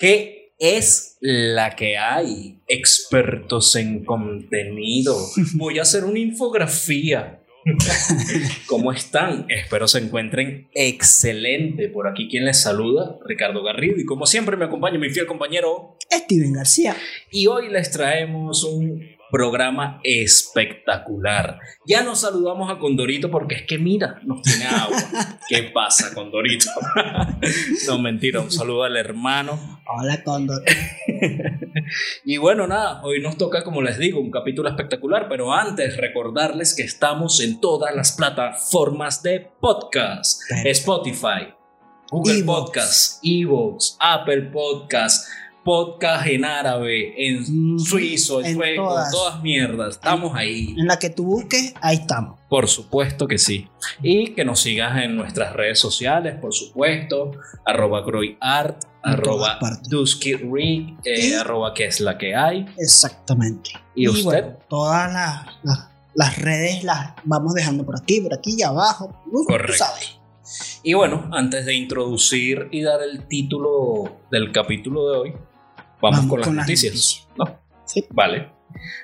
¿Qué es la que hay? Expertos en contenido. Voy a hacer una infografía. ¿Cómo están? Espero se encuentren excelente. Por aquí quien les saluda, Ricardo Garrido. Y como siempre me acompaña mi fiel compañero Steven García. Y hoy les traemos un programa espectacular. Ya nos saludamos a Condorito porque es que mira, nos tiene agua. ¿Qué pasa, Condorito? no, mentira, un saludo al hermano. Hola, Condor. y bueno, nada, hoy nos toca, como les digo, un capítulo espectacular, pero antes recordarles que estamos en todas las plataformas de podcast. Spotify, Google Podcast, Evox, Apple Podcast podcast en árabe, en suizo, en, sueco, todas. todas mierdas. Estamos ahí. En la que tú busques, ahí estamos. Por supuesto que sí. Y que nos sigas en nuestras redes sociales, por supuesto. Arroba GroyArt, arroba DuskyRig, eh, arroba que es la que hay. Exactamente. ¿Y, usted? todas las, redes las vamos dejando por aquí, por aquí y abajo. Correcto. Y bueno, antes de introducir y dar el título del capítulo de hoy, Vamos, con, las noticias. ¿no? Sí. Vale.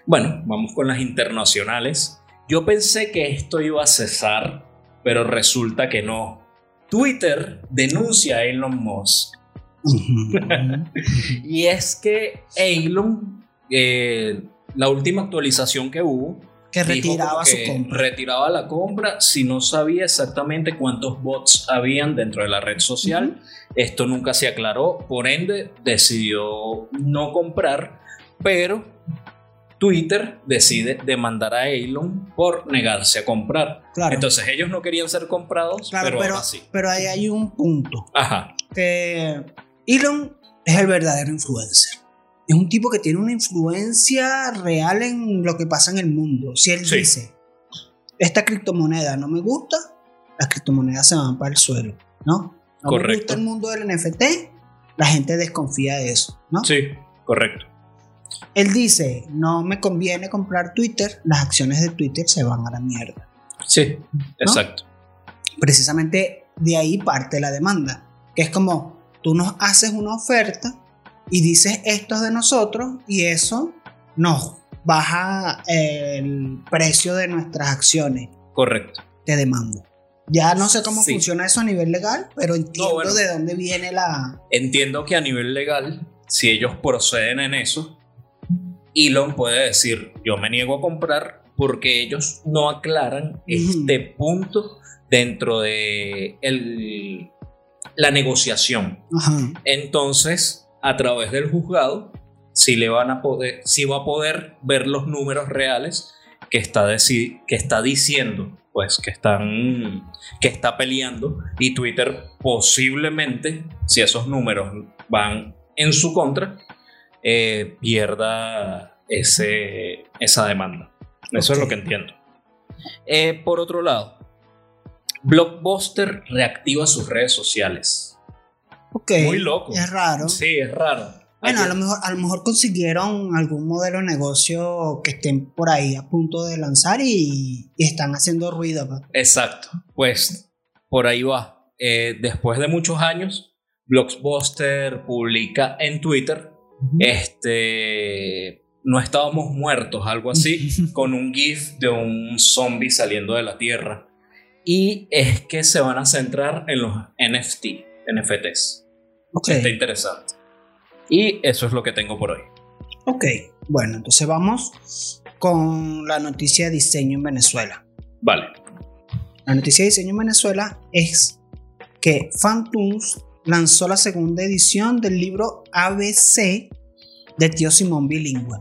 Bueno, vamos con las internacionales. Yo pensé que esto iba a cesar, pero resulta que no. Twitter denuncia a Elon Musk. y es que Elon, eh, la última actualización que hubo, que retiraba su compra. Retiraba la compra si no sabía exactamente cuántos bots habían dentro de la red social. Esto nunca se aclaró, por ende decidió no comprar, pero Twitter decide demandar a Elon por negarse a comprar. Entonces ellos no querían ser comprados, pero, pero, sí. pero ahí hay un punto. Ajá. Que Elon es el verdadero influencer. Es un tipo que tiene una influencia real en lo que pasa en el mundo. Si él dice, esta criptomoneda no me gusta, las criptomonedas se van para el suelo, ¿no? No correcto. me gusta el mundo del NFT, la gente desconfía de eso, ¿no? Sí, correcto. Él dice, no me conviene comprar Twitter, las acciones de Twitter se van a la mierda. Sí, exacto. Precisamente de ahí parte la demanda, que es como, tú nos haces una oferta y dices esto es de nosotros y eso nos baja el precio de nuestras acciones. Correcto. Te demando. Ya no sé cómo funciona eso a nivel legal, pero entiendo de dónde viene la... Entiendo que a nivel legal, si ellos proceden en eso, Elon puede decir, yo me niego a comprar porque ellos no aclaran este punto dentro de el, la negociación. Entonces, a través del juzgado si le van a poder, si va a poder ver los números reales que está, que está diciendo, pues que están, que está peleando y Twitter posiblemente, si esos números van en su contra, eh, pierda ese, esa demanda. Eso es lo que entiendo. Eh, por otro lado, Blockbuster reactiva sus redes sociales. Muy loco. Es raro. Sí, es raro. Bueno, a lo, mejor, a lo mejor consiguieron algún modelo de negocio que estén por ahí a punto de lanzar y, están haciendo ruido. Exacto. Pues por ahí va. Eh, después de muchos años, Blockbuster publica en Twitter este no estábamos muertos, algo así, con un GIF de un zombie saliendo de la Tierra. Y es que se van a centrar en los NFT, NFTs. Está interesante. Y eso es lo que tengo por hoy. Ok, bueno, entonces vamos con la noticia de diseño en Venezuela. Vale. La noticia de diseño en Venezuela es que Fantoons lanzó la segunda edición del libro ABC de Tío Simón Bilingüe.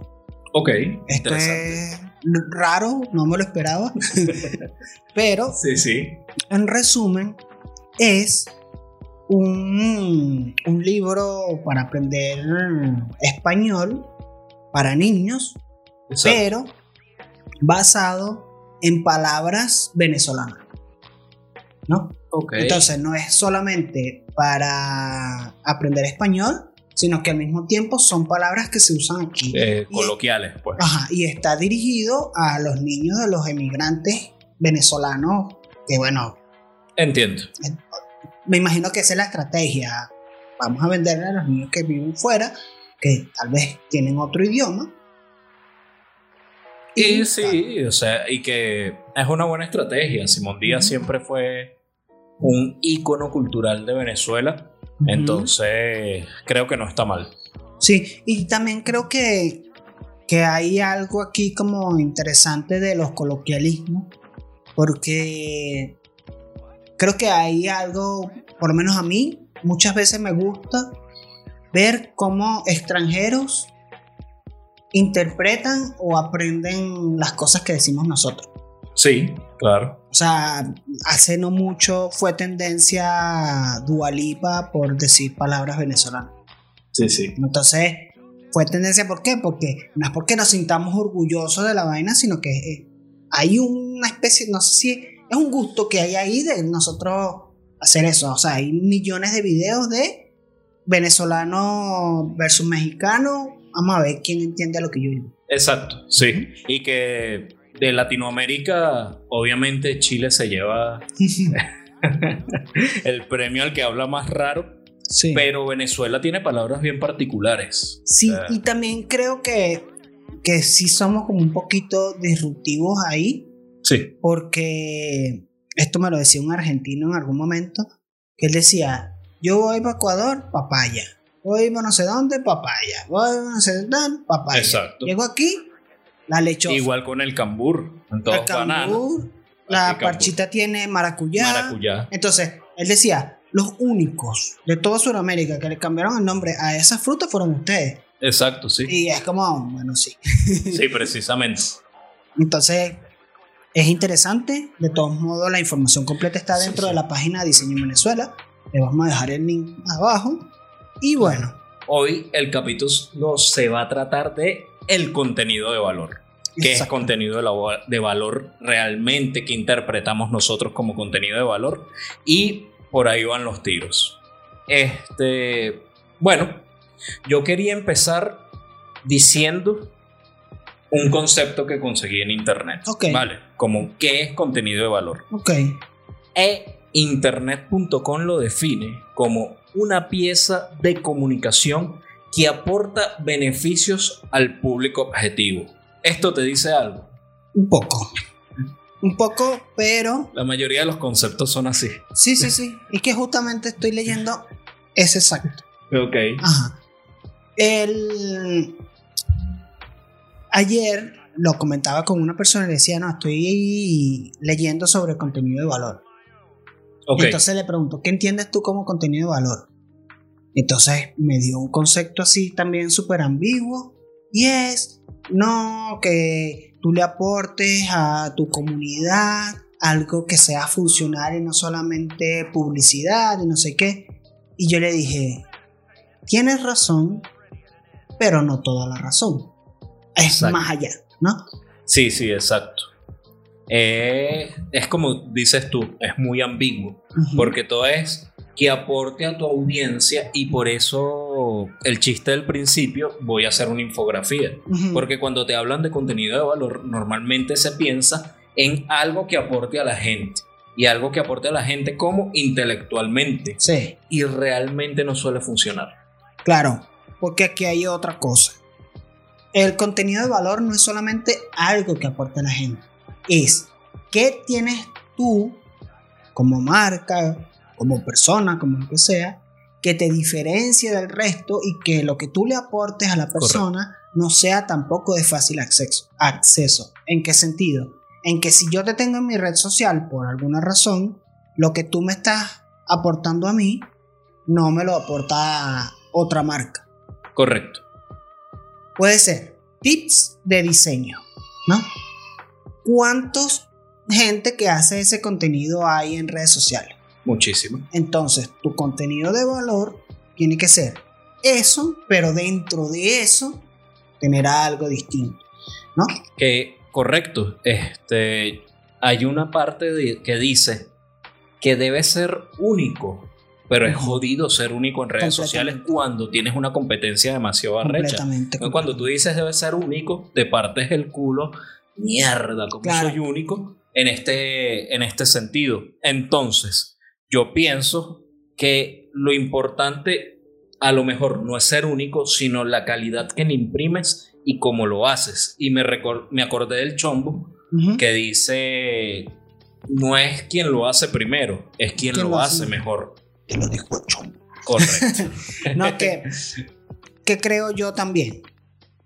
Ok. Esto es raro, no me lo esperaba. Pero, sí, sí. en resumen, es un, libro para aprender español para niños, pero basado en palabras venezolanas. ¿No? Entonces no es solamente para aprender español, sino que al mismo tiempo son palabras que se usan aquí. Eh, coloquiales, pues. Ajá, y está dirigido a los niños de los emigrantes venezolanos, que bueno. Entiendo me imagino que esa es la estrategia. vamos a venderle a los niños que viven fuera, que tal vez tienen otro idioma. Y, sí, o sea, y que es una buena estrategia. Simón Díaz siempre fue un ícono cultural de Venezuela, entonces creo que no está mal. Sí, y también creo que, que hay algo aquí como interesante de los coloquialismos, porque creo que hay algo, por lo menos a mí, muchas veces me gusta ver cómo extranjeros interpretan o aprenden las cosas que decimos nosotros. Sí, claro. O sea, hace no mucho fue tendencia Dualipa por decir palabras venezolanas. Sí, sí. Entonces, fue tendencia ¿por qué? Porque no es porque nos sintamos orgullosos de la vaina, sino que eh, hay una especie, no sé si es un gusto que hay ahí de nosotros hacer eso. O sea, hay millones de videos de venezolano versus mexicano. Vamos a ver quién entiende lo que yo digo. Exacto, sí. Y que de Latinoamérica, obviamente Chile se lleva el premio al que habla más raro. Sí. Pero Venezuela tiene palabras bien particulares. Sí, y también creo que, que sí somos como un poquito disruptivos ahí. Sí. Porque esto me lo decía un argentino en algún momento, que él decía, yo voy para Ecuador, papaya. Voy a no sé dónde, papaya. Voy a no sé dónde, papaya. Exacto. Llego aquí, la lechosa. Igual con el cambur. En todo el cambur. La parchita tiene maracuyá. Maracuyá. Entonces, él decía, los únicos de toda Sudamérica que le cambiaron el nombre a esa fruta fueron ustedes. Exacto, sí. Y es como, bueno, sí. sí, precisamente. Entonces, es interesante. De todos modos, la información completa está dentro de la página de Diseño Venezuela. Le vamos a dejar el link abajo. Y bueno. Hoy el capítulo se va a tratar de el contenido de valor. ¿Qué es contenido de valor realmente que interpretamos nosotros como contenido de valor? Y por ahí van los tiros. Este, bueno, yo quería empezar diciendo un concepto que conseguí en internet. Vale, como qué es contenido de valor. Ok. E internet.com lo define como una pieza de comunicación que aporta beneficios al público objetivo. ¿Esto te dice algo? Un poco. Un poco, pero... La mayoría de los conceptos son así. Sí, sí, sí. Y que justamente estoy leyendo es exacto. Ok. Ajá. El... Ayer lo comentaba con una persona y decía, no, estoy leyendo sobre contenido de valor. Entonces le pregunto, ¿qué entiendes tú como contenido de valor? Entonces me dio un concepto así también súper ambiguo y es, no, que tú le aportes a tu comunidad algo que sea funcional y no solamente publicidad y no sé qué. Y yo le dije, tienes razón, pero no toda la razón. Es más allá, ¿no? Sí, sí, exacto. Eh, es como dices tú, es muy ambiguo, porque todo es que aporte a tu audiencia y por eso el chiste del principio voy a hacer una infografía, porque cuando te hablan de contenido de valor normalmente se piensa en algo que aporte a la gente y algo que aporte a la gente como intelectualmente. Sí. Y realmente no suele funcionar. Claro, porque aquí hay otra cosa. El contenido de valor no es solamente algo que aporte a la gente es qué tienes tú como marca, como persona, como lo que sea, que te diferencie del resto y que lo que tú le aportes a la persona no sea tampoco de fácil acceso, acceso. ¿En qué sentido? En que si yo te tengo en mi red social por alguna razón, lo que tú me estás aportando a mí no me lo aporta otra marca. Correcto. Puede ser tips de diseño, ¿no? ¿cuántos gente que hace ese contenido hay en redes sociales? Muchísimo. Entonces, tu contenido de valor tiene que ser eso, pero dentro de eso, tener algo distinto, ¿no? Que, correcto. Este, hay una parte que dice que debe ser único, pero es jodido ser único en redes sociales cuando tienes una competencia demasiado arrecha. Cuando tú dices debe ser único, te partes el culo mierda, como soy único en este, en este sentido. Entonces, yo pienso que lo importante a lo mejor no es ser único, sino la calidad que le imprimes y cómo lo haces. Y me, me acordé del chombo que dice, no es quien lo hace primero, es quien lo, hace, mejor. Te lo dijo chombo. Correcto. no, que, que creo yo también.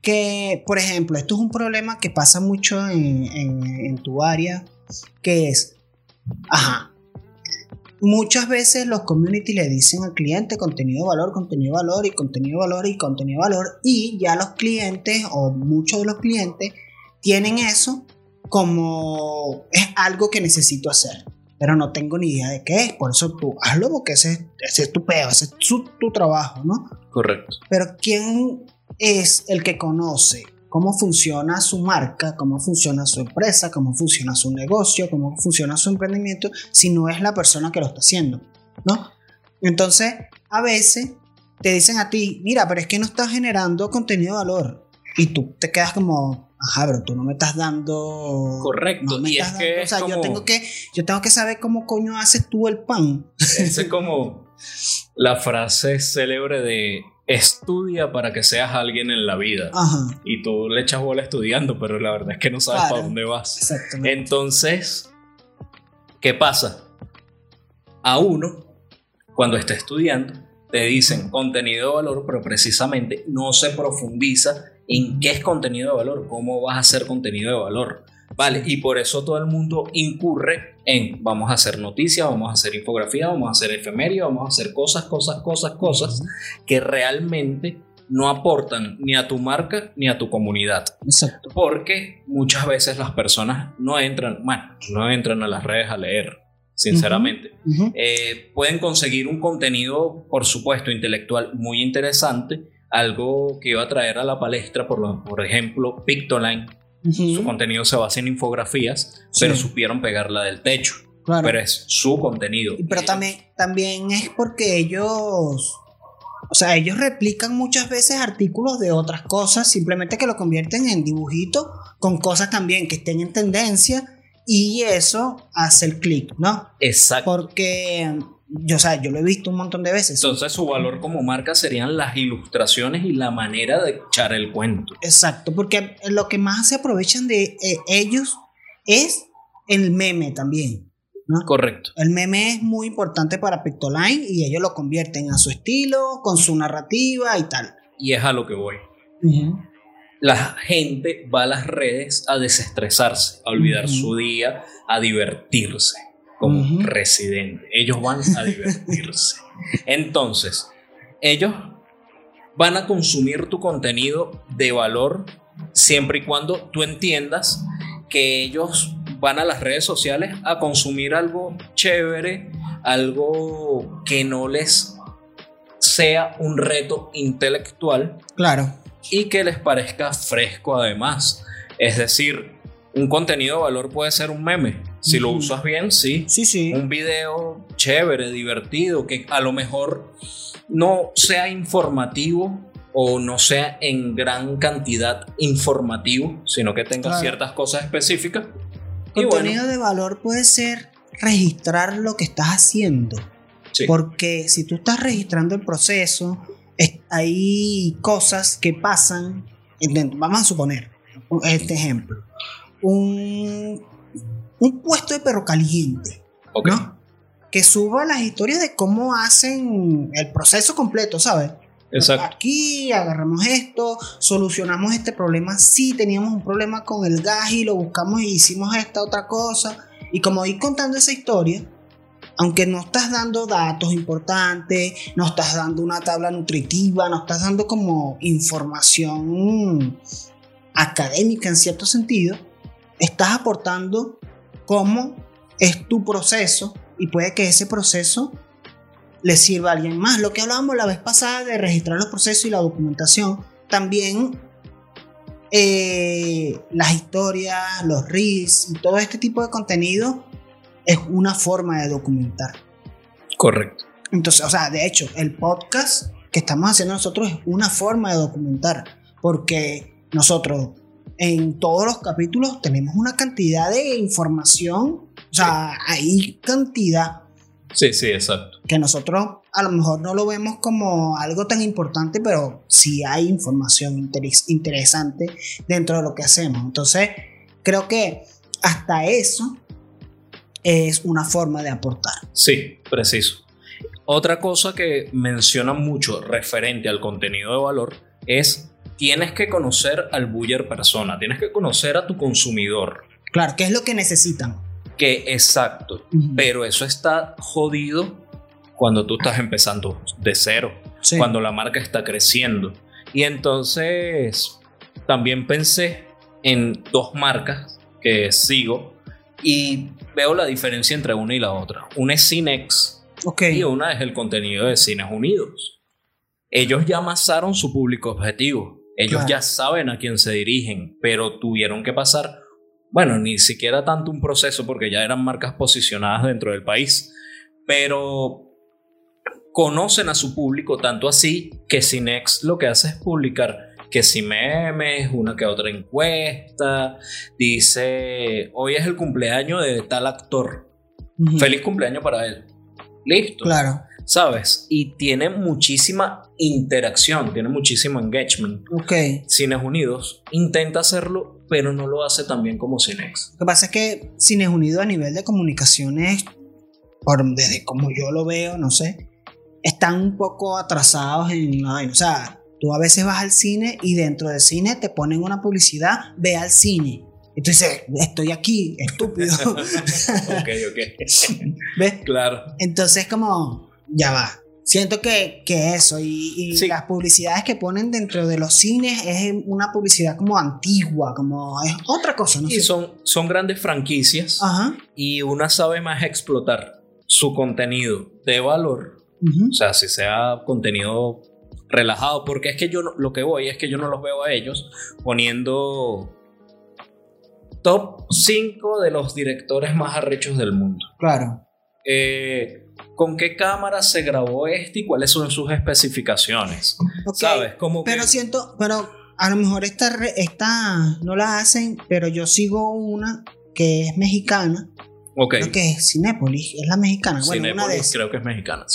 Que, por ejemplo, esto es un problema que pasa mucho en, en tu área, que es, ajá, muchas veces los community le dicen al cliente contenido de valor, contenido de valor y contenido valor y contenido de valor y ya los clientes o muchos de los clientes tienen eso como es algo que necesito hacer, pero no tengo ni idea de qué es, por eso tú hazlo porque ese, es tu peo, ese es tu trabajo, ¿no? Correcto. Pero ¿quién es el que conoce cómo funciona su marca, cómo funciona su empresa, cómo funciona su negocio, cómo funciona su emprendimiento, si no es la persona que lo está haciendo, ¿no? Entonces, a veces te dicen a ti, mira, pero es que no estás generando contenido de valor. Y tú te quedas como, ajá, pero tú no me estás dando. Correcto, y es que. o sea, yo, tengo que, yo tengo que saber cómo coño haces tú el pan. Es como la frase célebre de estudia para que seas alguien en la vida. Y tú le echas bola estudiando, pero la verdad es que no sabes para dónde vas. Exactamente. Entonces, ¿qué pasa? A uno, cuando está estudiando, te dicen contenido de valor, pero precisamente no se profundiza en qué es contenido de valor, cómo vas a hacer contenido de valor. Vale, y por eso todo el mundo incurre en vamos a hacer noticias, vamos a hacer infografía, vamos a hacer efemería, vamos a hacer cosas, cosas, cosas, cosas que realmente no aportan ni a tu marca ni a tu comunidad. Exacto. Porque muchas veces las personas no entran, bueno, no entran a las redes a leer, sinceramente. Eh, pueden conseguir un contenido, por supuesto, intelectual muy interesante, algo que iba a traer a la palestra, por, por ejemplo, Pictoline, su contenido se basa en infografías, pero supieron pegarla del techo. Pero es su contenido. Pero también, también es porque ellos. O sea, ellos replican muchas veces artículos de otras cosas, simplemente que lo convierten en dibujitos con cosas también que estén en tendencia y eso hace el clic, ¿no? Exacto. Porque yo, o sea, yo lo he visto un montón de veces. Entonces su valor como marca serían las ilustraciones y la manera de echar el cuento. Exacto, porque lo que más se aprovechan de eh, ellos es el meme también. ¿no? Correcto. El meme es muy importante para Pictoline y ellos lo convierten a su estilo, con su narrativa y tal. Y es a lo que voy. La gente va a las redes a desestresarse, a olvidar su día, a divertirse como residente. Ellos van a divertirse. Entonces, ellos van a consumir tu contenido de valor siempre y cuando tú entiendas que ellos van a las redes sociales a consumir algo chévere, algo que no les sea un reto intelectual. Claro. Y que les parezca fresco además. Es decir, un contenido de valor puede ser un meme. Si lo usas bien, sí. Sí, sí. Un video chévere, divertido, que a lo mejor no sea informativo o no sea en gran cantidad informativo, sino que tenga ciertas cosas específicas. Contenido de valor puede ser registrar lo que estás haciendo. Porque si tú estás registrando el proceso, hay cosas que pasan. Vamos a suponer este ejemplo un, un puesto de perro caliente. ¿no? Que suba las historias de cómo hacen el proceso completo, ¿sabes? Exacto. Aquí agarramos esto, solucionamos este problema. Sí, teníamos un problema con el gas y lo buscamos y hicimos esta otra cosa. Y como ir contando esa historia, aunque no estás dando datos importantes, no estás dando una tabla nutritiva, no estás dando como información académica en cierto sentido, estás aportando cómo es tu proceso y puede que ese proceso le sirva a alguien más. Lo que hablábamos la vez pasada de registrar los procesos y la documentación, también eh, las historias, los reels y todo este tipo de contenido es una forma de documentar. Correcto. Entonces, o sea, de hecho, el podcast que estamos haciendo nosotros es una forma de documentar, porque nosotros en todos los capítulos tenemos una cantidad de información, o sea, hay cantidad. Sí, sí, exacto. Que nosotros a lo mejor no lo vemos como algo tan importante, pero sí hay información interesante dentro de lo que hacemos. Entonces, creo que hasta eso es una forma de aportar. Sí, preciso. Otra cosa que menciona mucho referente al contenido de valor es tienes que conocer al buyer persona, tienes que conocer a tu consumidor. Claro, ¿qué es lo que necesitan? Que exacto, pero eso está jodido cuando tú estás empezando de cero, cuando la marca está creciendo. Y entonces también pensé en dos marcas que sigo y veo la diferencia entre una y la otra. Una es Cinex y una es el contenido de Cines Unidos. Ellos ya amasaron su público objetivo. Ellos ya saben a quién se dirigen, pero tuvieron que pasar, bueno, ni siquiera tanto un proceso porque ya eran marcas posicionadas dentro del país, pero conocen a su público tanto así que Cinex lo que hace es publicar que si memes, una que otra encuesta, dice, hoy es el cumpleaños de tal actor. Feliz cumpleaños para él. Listo. Claro. ¿Sabes? Y tiene muchísima interacción, tiene muchísimo engagement. Ok. Cines Unidos intenta hacerlo, pero no lo hace tan bien como Cinex. Lo que pasa es que Cines Unidos a nivel de comunicaciones, por, desde como yo lo veo, no sé, están un poco atrasados en... O sea, Tú a veces vas al cine y dentro del cine te ponen una publicidad, ve al cine. Y tú dices, estoy aquí, estúpido. ok, ok. ¿Ves? Claro. Entonces, como, ya va. Siento que, que eso, y, las publicidades que ponen dentro de los cines es una publicidad como antigua, como es otra cosa, ¿no? Y son, son grandes franquicias Ajá. y una sabe más explotar su contenido de valor. O sea, si sea contenido relajado, porque es que yo lo que voy es que yo no los veo a ellos poniendo top 5 de los directores más arrechos del mundo. Claro. Eh, ¿Con qué cámara se grabó este y cuáles son sus especificaciones? ¿Sabes? Como pero siento, pero a lo mejor esta, esta no la hacen, pero yo sigo una que es mexicana. Ok. Creo que es Cinépolis, es la mexicana. Bueno, una de creo que es mexicana.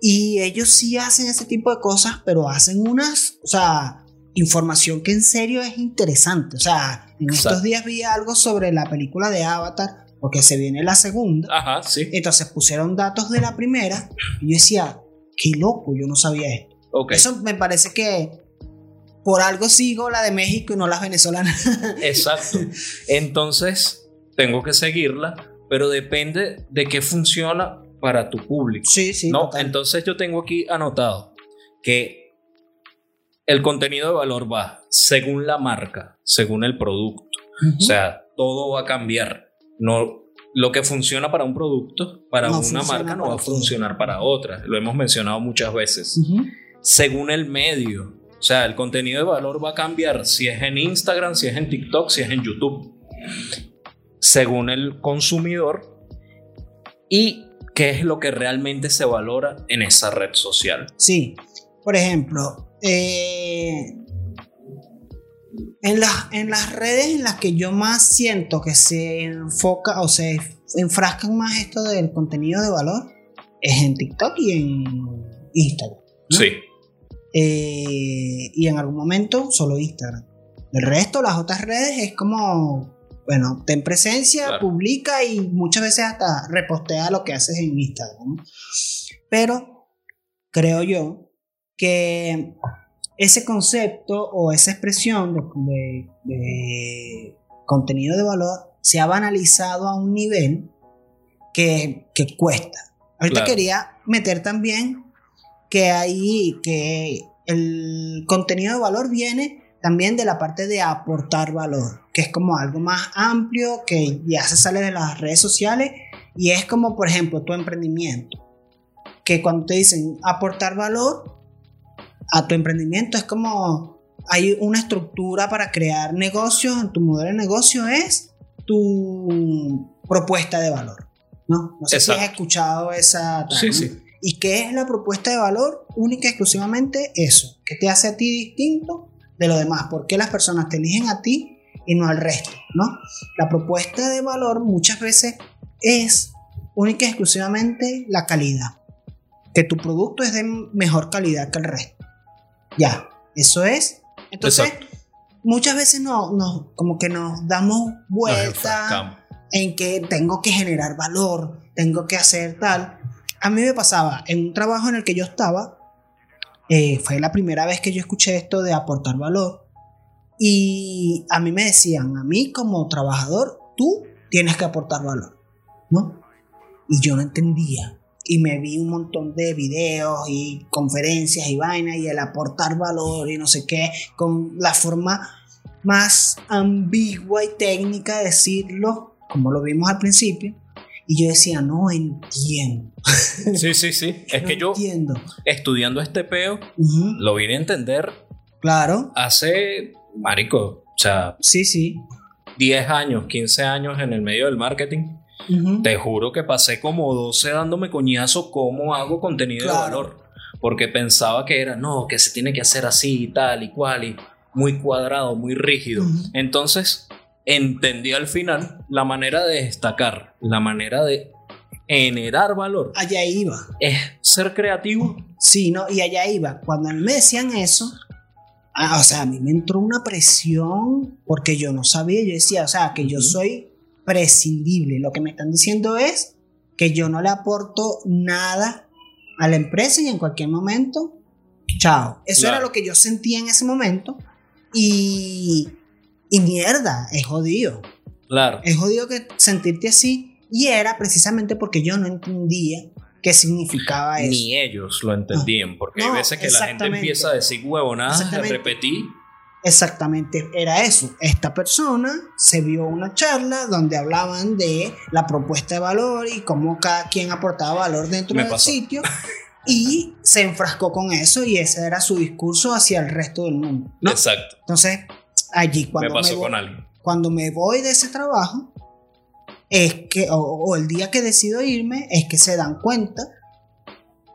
Y ellos sí hacen ese tipo de cosas, pero hacen unas, o sea, información que en serio es interesante. O sea, en estos días vi algo sobre la película de Avatar, porque se viene la segunda. Ajá, sí. Entonces pusieron datos de la primera y yo decía, qué loco, yo no sabía esto. Eso me parece que por algo sigo la de México y no las venezolanas. Exacto. Entonces, tengo que seguirla, pero depende de qué funciona para tu público. Sí, sí. ¿no? Entonces yo tengo aquí anotado que el contenido de valor va según la marca, según el producto. O sea, todo va a cambiar. No, lo que funciona para un producto, para una marca, no va a funcionar para otra. Lo hemos mencionado muchas veces. Según el medio. O sea, el contenido de valor va a cambiar si es en Instagram, si es en TikTok, si es en YouTube. Según el consumidor. Y qué es lo que realmente se valora en esa red social. Sí, por ejemplo, eh, en, en las redes en las que yo más siento que se enfoca o se enfrascan más esto del contenido de valor es en TikTok y en Instagram. Sí. Eh, y en algún momento solo Instagram. El resto, las otras redes, es como bueno, ten presencia, publica y muchas veces hasta repostea lo que haces en Instagram. Pero creo yo que ese concepto o esa expresión de, contenido de valor se ha banalizado a un nivel que, cuesta. Ahorita quería meter también que ahí que el contenido de valor viene también de la parte de aportar valor, que es como algo más amplio, que ya se sale de las redes sociales y es como, por ejemplo, tu emprendimiento. Que cuando te dicen aportar valor a tu emprendimiento es como hay una estructura para crear negocios, en tu modelo de negocio es tu propuesta de valor. No, no sé si has escuchado esa. Sí, sí. ¿Y qué es la propuesta de valor? Única y exclusivamente eso, que te hace a ti distinto de lo demás. ¿Por qué las personas te eligen a ti y no al resto? ¿no? La propuesta de valor muchas veces es única y exclusivamente la calidad. que tu producto es de mejor calidad que el resto. Ya, eso es. Entonces, muchas veces no, no, como que nos damos vuelta en que tengo que generar valor, tengo que hacer tal. A mí me pasaba en un trabajo en el que yo estaba, eh, fue la primera vez que yo escuché esto de aportar valor. Y a mí me decían, a mí como trabajador, tú tienes que aportar valor, ¿no? Y yo no entendía. Y me vi un montón de videos y conferencias y vainas y el aportar valor y no sé qué, con la forma más ambigua y técnica de decirlo, como lo vimos al principio. Y yo decía, no entiendo. Sí, sí, sí. Es que yo, entiendo. estudiando este peo, lo vine a entender. Claro. Hace, marico, o sea. Sí, sí. 10 años, 15 años en el medio del marketing. Te juro que pasé como 12 dándome coñazo cómo hago contenido de valor. Porque pensaba que era, no, que se tiene que hacer así y tal y cual, y muy cuadrado, muy rígido. Entonces, entendí al final la manera de destacar, la manera de generar valor. Allá iba. Es ser creativo. Sí, no, y allá iba. Cuando me decían eso, ah, o sea, a mí me entró una presión porque yo no sabía, yo decía, o sea, que yo soy prescindible. Lo que me están diciendo es que yo no le aporto nada a la empresa y en cualquier momento, chao. Eso era lo que yo sentía en ese momento y y mierda, es jodido. Claro. Es jodido que sentirte así. Y era precisamente porque yo no entendía qué significaba eso. Ni ellos lo entendían, porque hay veces que la gente empieza a decir huevonadas, a repetir. Exactamente, era eso. Esta persona se vio una charla donde hablaban de la propuesta de valor y cómo cada quien aportaba valor dentro del sitio. y se enfrascó con eso y ese era su discurso hacia el resto del mundo. Exacto. Entonces, allí cuando me, pasó con alguien. Cuando me voy de ese trabajo, es que, o, el día que decido irme, es que se dan cuenta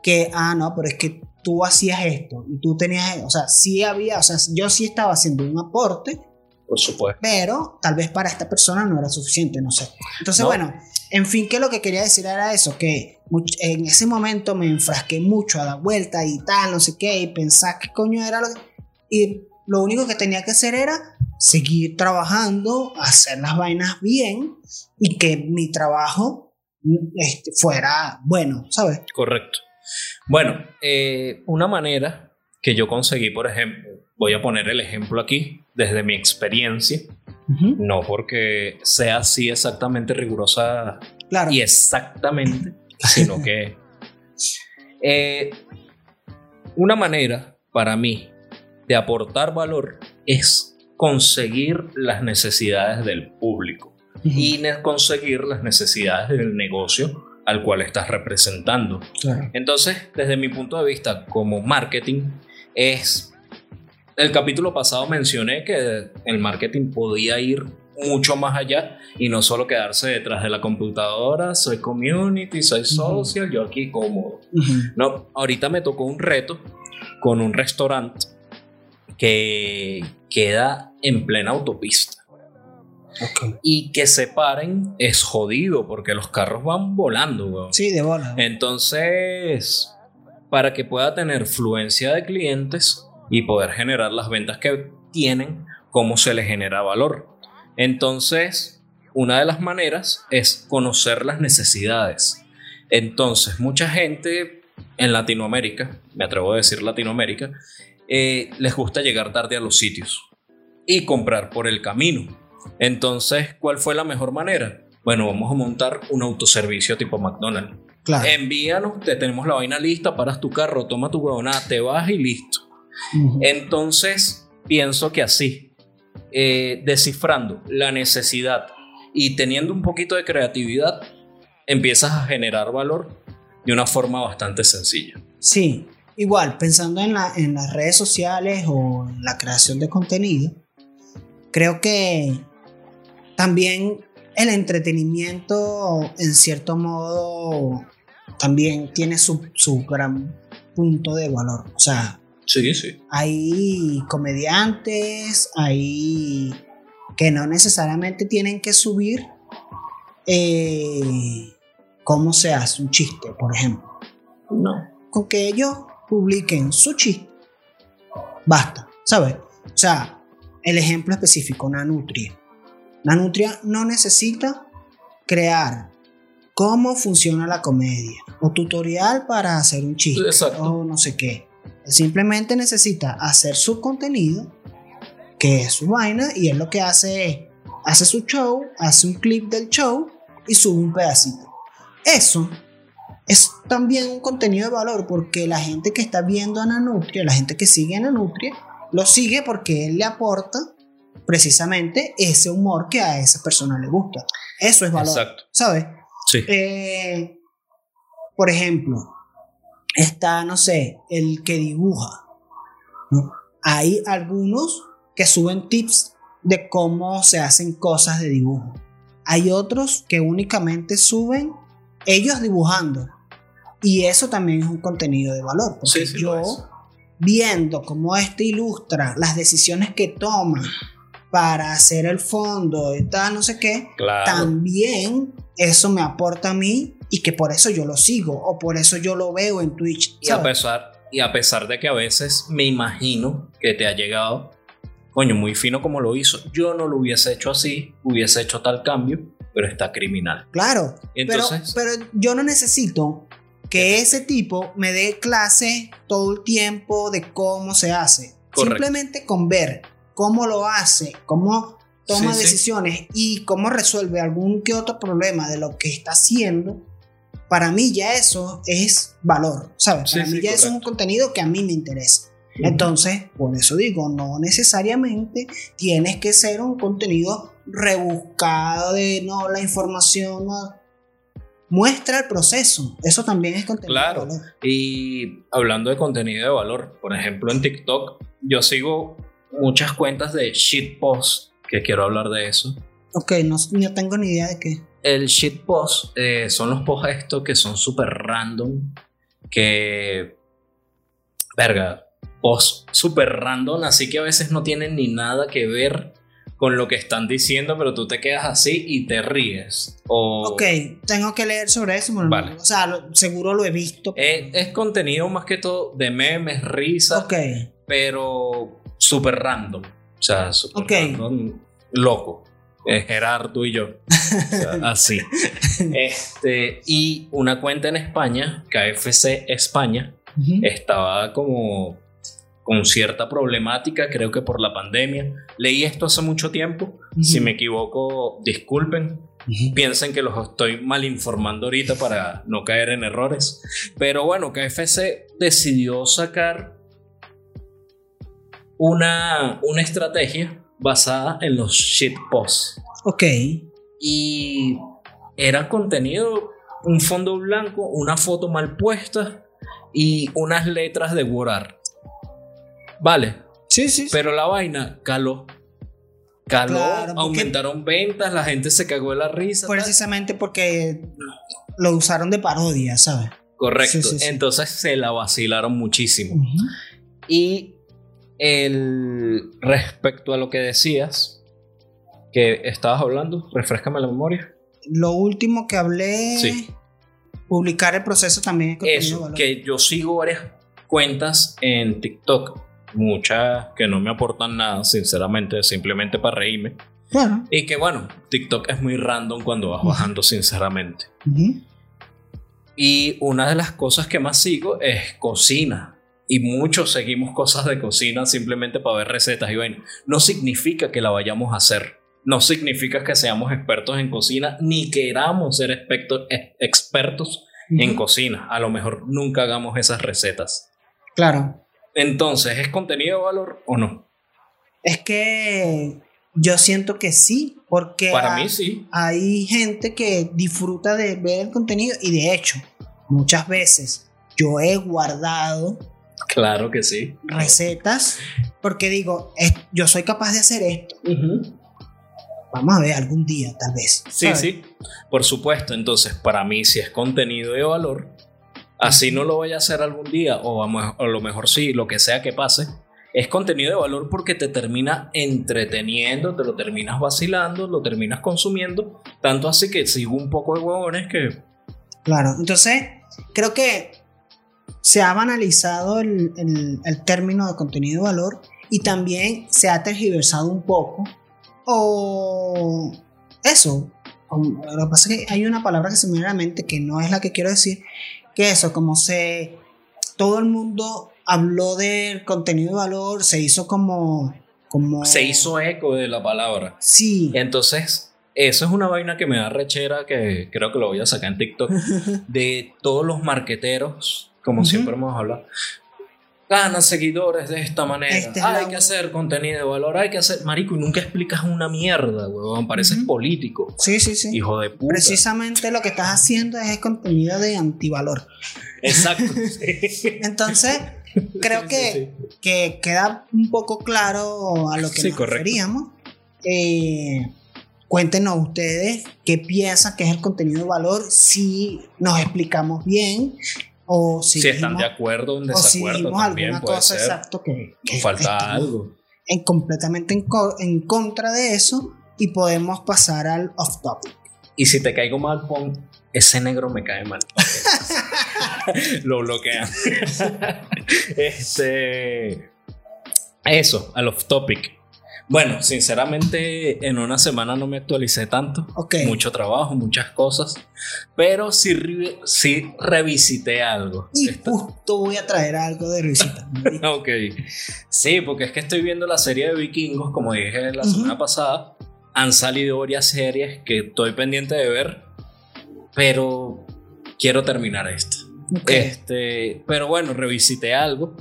que, ah, no, pero es que tú hacías esto y tú tenías, o sea, sí había, o sea, yo sí estaba haciendo un aporte. Por supuesto. Pero tal vez para esta persona no era suficiente, no sé. Entonces, bueno, en fin, que lo que quería decir era eso, que en ese momento me enfrasqué mucho a dar vuelta y tal, no sé qué, y pensar qué coño era lo que... Y lo único que tenía que hacer era seguir trabajando, hacer las vainas bien y que mi trabajo este, fuera bueno, ¿sabes? Correcto. Bueno, eh, una manera que yo conseguí, por ejemplo, voy a poner el ejemplo aquí desde mi experiencia, no porque sea así exactamente rigurosa claro. y exactamente, sino que eh, una manera para mí de aportar valor es conseguir las necesidades del público y conseguir las necesidades del negocio al cual estás representando. Entonces, desde mi punto de vista como marketing, es... El capítulo pasado mencioné que el marketing podía ir mucho más allá y no solo quedarse detrás de la computadora, soy community, soy social, yo aquí cómodo. No, ahorita me tocó un reto con un restaurante que queda en plena autopista. Y que se paren es jodido porque los carros van volando, Sí, de bola. Entonces, para que pueda tener fluencia de clientes y poder generar las ventas que tienen, cómo se le genera valor. Entonces, una de las maneras es conocer las necesidades. Entonces, mucha gente en Latinoamérica, me atrevo a decir Latinoamérica, eh, les gusta llegar tarde a los sitios y comprar por el camino. Entonces, ¿cuál fue la mejor manera? Bueno, vamos a montar un autoservicio tipo McDonald's. Claro. Envíanos, te tenemos la vaina lista, paras tu carro, toma tu huevonada, te vas y listo. Entonces, pienso que así, eh, descifrando la necesidad y teniendo un poquito de creatividad, empiezas a generar valor de una forma bastante sencilla. Sí, igual, pensando en, la, en las redes sociales o en la creación de contenido, creo que también el entretenimiento, en cierto modo, también tiene su, su gran punto de valor. O sea, sí, sí. hay comediantes, hay que no necesariamente tienen que subir eh, cómo se hace un chiste, por ejemplo. No con que ellos publiquen sushi, basta, ¿sabes? O sea, el ejemplo específico, Nanutria. Nanutria no necesita crear cómo funciona la comedia o tutorial para hacer un chiste o no sé qué. Simplemente necesita hacer su contenido, que es su vaina, y él lo que hace es, hace su show, hace un clip del show y sube un pedacito. Eso es también un contenido de valor porque la gente que está viendo a Nanutria, la gente que sigue a Nanutria, lo sigue porque él le aporta precisamente ese humor que a esa persona le gusta. Eso es valor. Exacto. ¿Sabes? Sí. Eh, por ejemplo, está, no sé, el que dibuja. Hay algunos que suben tips de cómo se hacen cosas de dibujo. Hay otros que únicamente suben ellos dibujando. Y eso también es un contenido de valor. Porque yo, viendo cómo este ilustra las decisiones que toma para hacer el fondo y tal, no sé qué, también eso me aporta a mí y que por eso yo lo sigo o por eso yo lo veo en Twitch. Y a, pesar, y a pesar de que a veces me imagino que te ha llegado, coño, muy fino como lo hizo, yo no lo hubiese hecho así, hubiese hecho tal cambio, pero está criminal. Claro, Entonces, pero, pero yo no necesito que ese tipo me dé clase todo el tiempo de cómo se hace. Simplemente con ver cómo lo hace, cómo toma decisiones y cómo resuelve algún que otro problema de lo que está haciendo, para mí ya eso es valor, ¿sabes? Para mí ya eso es un contenido que a mí me interesa. Entonces, por eso digo, no necesariamente tienes que ser un contenido rebuscado de no la información. Muestra el proceso. Eso también es contenido de valor. Y hablando de contenido de valor, por ejemplo, en TikTok, yo sigo muchas cuentas de shitpost, que quiero hablar de eso. Ok, no, tengo ni idea de qué. El shitpost eh, son los posts estos que son súper random, que... Verga, posts súper random, así que a veces no tienen ni nada que ver con lo que están diciendo, pero tú te quedas así y te ríes. O... Ok, tengo que leer sobre eso. Vale. O sea, seguro lo he visto. Es, es, contenido más que todo de memes, risas. Ok. Pero súper random. O sea, súper random, loco. Gerardo y yo. así. Este, y una cuenta en España, KFC España, estaba como con cierta problemática, creo que por la pandemia. Leí esto hace mucho tiempo. Si me equivoco, disculpen. Piensen que los estoy mal informando ahorita para no caer en errores. Pero bueno, KFC decidió sacar una, una estrategia basada en los shitposts. Ok. Y era contenido, un fondo blanco, una foto mal puesta y unas letras de Word Vale. Sí, sí. Pero la vaina caló. Caló, aumentaron ventas, la gente se cagó de la risa. Precisamente porque lo usaron de parodia, ¿sabes? Correcto. Entonces se la vacilaron muchísimo. Y el, respecto a lo que decías, que estabas hablando, refrescame la memoria. Lo último que hablé, publicar el proceso también es Eso, que yo sigo varias cuentas en TikTok, muchas que no me aportan nada, sinceramente, simplemente para reírme. Y que bueno, TikTok es muy random cuando vas bajando, sinceramente. Y una de las cosas que más sigo es cocina y muchos seguimos cosas de cocina simplemente para ver recetas y bueno, no significa que la vayamos a hacer. No significa que seamos expertos en cocina ni queramos ser eh, expertos en cocina. A lo mejor nunca hagamos esas recetas. Claro. Entonces, ¿es contenido de valor o no? Es que yo siento que sí, porque para mí sí. Hay gente que disfruta de ver el contenido y de hecho, muchas veces yo he guardado Claro que sí. Recetas, porque digo, yo soy capaz de hacer esto. Vamos a ver algún día, tal vez. Sí, sí, por supuesto. Entonces, para mí, si es contenido de valor, así no lo voy a hacer algún día, o, a lo mejor sí, lo que sea que pase, es contenido de valor porque te termina entreteniendo, te lo terminas vacilando, lo terminas consumiendo, tanto así que sigo un poco de huevones que... Claro, entonces creo que se ha banalizado el, el, el término de contenido de valor y también se ha tergiversado un poco. O eso. Lo que pasa es que hay una palabra que se me viene a la mente que no es la que quiero decir. Que eso, como se. Todo el mundo habló del contenido de valor, se hizo como. como Se hizo eco de la palabra. Sí. Entonces, eso es una vaina que me da rechera, que creo que lo voy a sacar en TikTok, de todos los marqueteros, como siempre hemos hablado. Gana seguidores de esta manera. Esta es hay la- que hacer contenido de valor, hay que hacer. Marico, y nunca explicas una mierda, huevón. Pareces político. Sí, sí, sí. Hijo de puta. Precisamente lo que estás haciendo es contenido de antivalor. Exacto. Entonces, creo Sí, que, sí, que queda un poco claro a lo que Sí, nos correcto. referíamos. Eh, cuéntenos ustedes qué piensan que es el contenido de valor, si nos explicamos bien o si, Si están de acuerdo o en o si desacuerdo también alguna puede cosa ser. exacto que, que Falta algo. en- completamente en, co- en contra de eso y podemos pasar al off topic. Y si te caigo mal, pon ese negro me cae mal. Lo bloquean. este. Eso, al off topic. Bueno, sinceramente, en una semana no me actualicé tanto. Ok. Mucho trabajo, muchas cosas. Pero sí, sí revisité algo. Y justo voy a traer algo de risita. Ok. Sí, porque es que estoy viendo la serie de vikingos, como dije la semana pasada. Han salido varias series que estoy pendiente de ver, pero quiero terminar esta. Ok. Este, pero bueno, revisité algo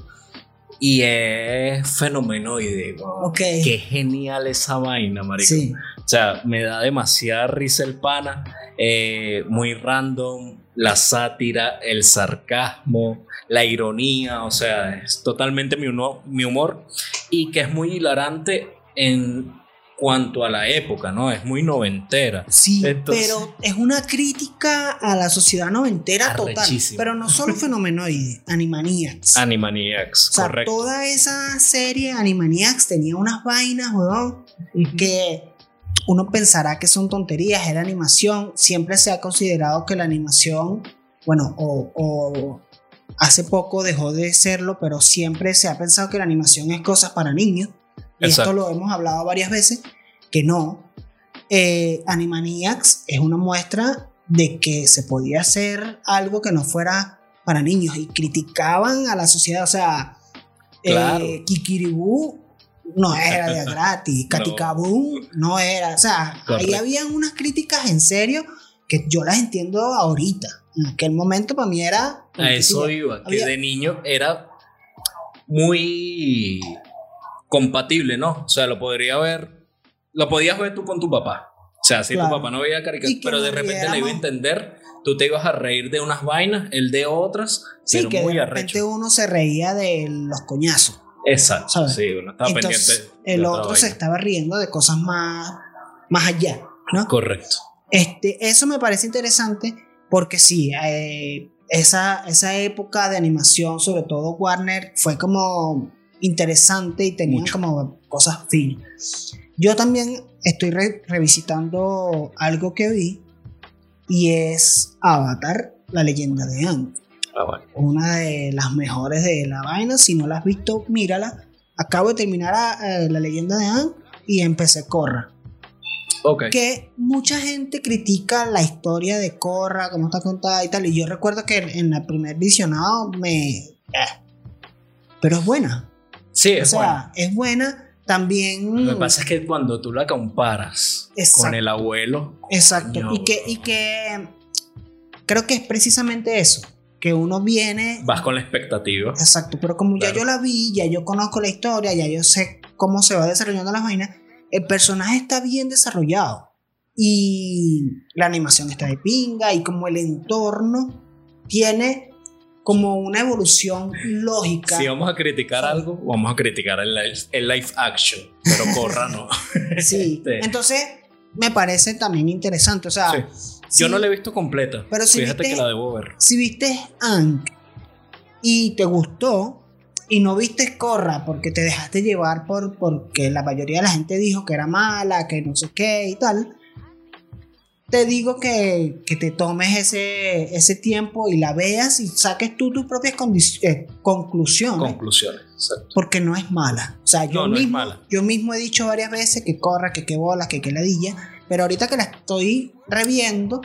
y es fenomenoide. weón. Ok. Qué genial esa vaina, marico. Sí. O sea, me da demasiada risa el pana, eh, muy random, la sátira, el sarcasmo, la ironía, o sea, es totalmente mi humor y que es muy hilarante en cuanto a la época, ¿no? Es muy noventera. Sí, Entonces- pero es una crítica a la sociedad noventera total. Pero no solo Fenomenoide, Animaniacs. Animaniacs, o sea, correcto. toda esa serie Animaniacs tenía unas vainas, weón, que uno pensará que son tonterías, era animación. Siempre se ha considerado que la animación, bueno, o, o hace poco dejó de serlo, pero siempre se ha pensado que la animación es cosas para niños. Y Exacto. esto lo hemos hablado varias veces, que no. Eh, Animaniacs es una muestra de que se podía hacer algo que no fuera para niños y criticaban a la sociedad, o sea, Claro. eh, Kikiribú no era de gratis, Katikabum no era, o sea, ahí habían unas críticas en serio que yo las entiendo ahorita. En aquel momento para mí era... A eso iba, que de niño era muy compatible, ¿no? O sea, lo podría ver, lo podías ver tú con tu papá. O sea, si Claro. tu papá no veía caricaturas, pero de repente le iba a entender, tú te ibas a reír de unas vainas, él de otras, Sí, pero que muy de repente arrecho. uno se reía de los coñazos. Exacto, ¿sabes? sí, uno estaba Entonces, pendiente. el otro se estaba riendo de cosas más, más allá, ¿no? Correcto. Este, eso me parece interesante porque sí, eh, esa, esa época de animación, sobre todo Warner, fue como interesante y tenían Mucho. como cosas finas. Yo también estoy re- revisitando algo que vi y es Avatar, la leyenda de Aang. Ah, bueno. Una de las mejores de la vaina. Si no la has visto, mírala. Acabo de terminar eh, la leyenda de Aang y empecé Korra. Ok. Que mucha gente critica la historia de Korra, cómo está contada y tal. Y yo recuerdo que en el primer visionado me. eh. Pero es buena. Sí, O es sea, bueno. es buena. También. Lo que pasa es que cuando tú la comparas Exacto. con el abuelo, Exacto. Coño, y, que, y que creo que es precisamente eso. Que uno viene. vas con la expectativa. Exacto. Pero como ya yo la vi, ya yo conozco la historia, ya yo sé cómo se va desarrollando las vainas, el personaje está bien desarrollado. Y la animación está de pinga. Y como el entorno tiene como una evolución lógica. Si vamos a criticar algo, vamos a criticar el live, el live action, pero corra no. Sí. Este. Entonces, me parece también interesante. O sea, Sí. Yo no la he visto completa. Pero si Fíjate viste- que la debo ver. si viste Ank y te gustó y no viste Corra porque te dejaste llevar por porque la mayoría de la gente dijo que era mala, que no sé qué y tal, te digo que, que te tomes ese, ese tiempo y la veas y saques tú tus propias eh, conclusiones. Conclusiones, exacto. Porque no es mala. O sea, yo, No, no es mismo, mala. yo mismo he dicho varias veces que corra, que qué bola, que qué ladilla. Pero ahorita que la estoy reviendo,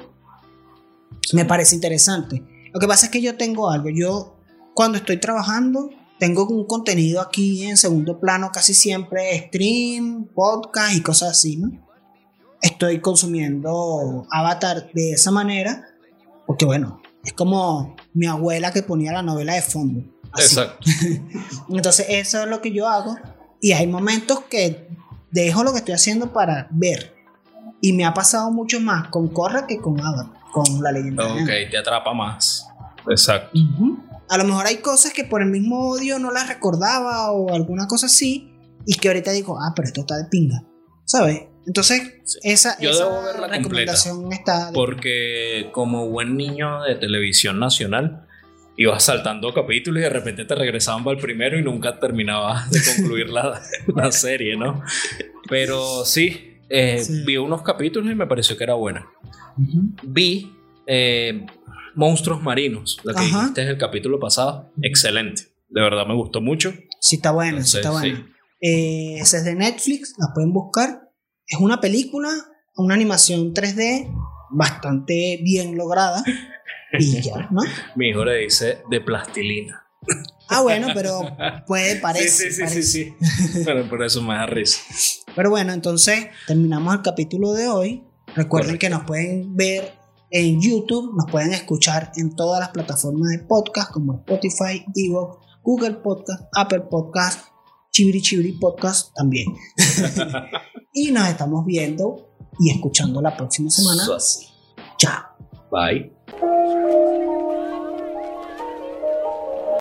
me parece interesante. Lo que pasa es que yo tengo algo. Yo, cuando estoy trabajando, tengo un contenido aquí en segundo plano casi siempre, stream, podcast y cosas así, ¿no? Estoy consumiendo Avatar de esa manera, porque bueno, es como mi abuela que ponía la novela de fondo. así. Exacto. Entonces eso es lo que yo hago y hay momentos que dejo lo que estoy haciendo para ver. Y me ha pasado mucho más con Corra que con Avatar, con la leyenda. de Ok, te atrapa más. Exacto. A lo mejor hay cosas que por el mismo odio no las recordaba o alguna cosa así y que ahorita digo, ah, pero esto está de pinga, ¿sabes? Entonces, Sí. esa, Yo esa debo verla recomendación está... Porque como buen niño de televisión nacional, ibas saltando capítulos y de repente te regresaban para el primero y nunca terminabas de concluir la, la serie, ¿no? Pero sí, eh, Sí. vi unos capítulos y me pareció que era buena. Vi eh, Monstruos Marinos, la que Ajá. dijiste en el capítulo pasado. Excelente. De verdad me gustó mucho. Sí, está buena, sí está buena. sí. Eh, esa es de Netflix, la pueden buscar. Es una película, una animación 3D bastante bien lograda. Y ya, ¿no? Mi hijo le dice de plastilina. Ah, bueno, pero puede, parece. sí, sí, sí, sí, sí. Pero por eso me da risa. Pero bueno, entonces terminamos el capítulo de hoy. Recuerden Correcto. que nos pueden ver en YouTube, nos pueden escuchar en todas las plataformas de podcast como Spotify, Evox, Google Podcast, Apple Podcast, Chibiri Chibiri Podcast también. y nos estamos viendo y escuchando la próxima semana. Chao. Bye.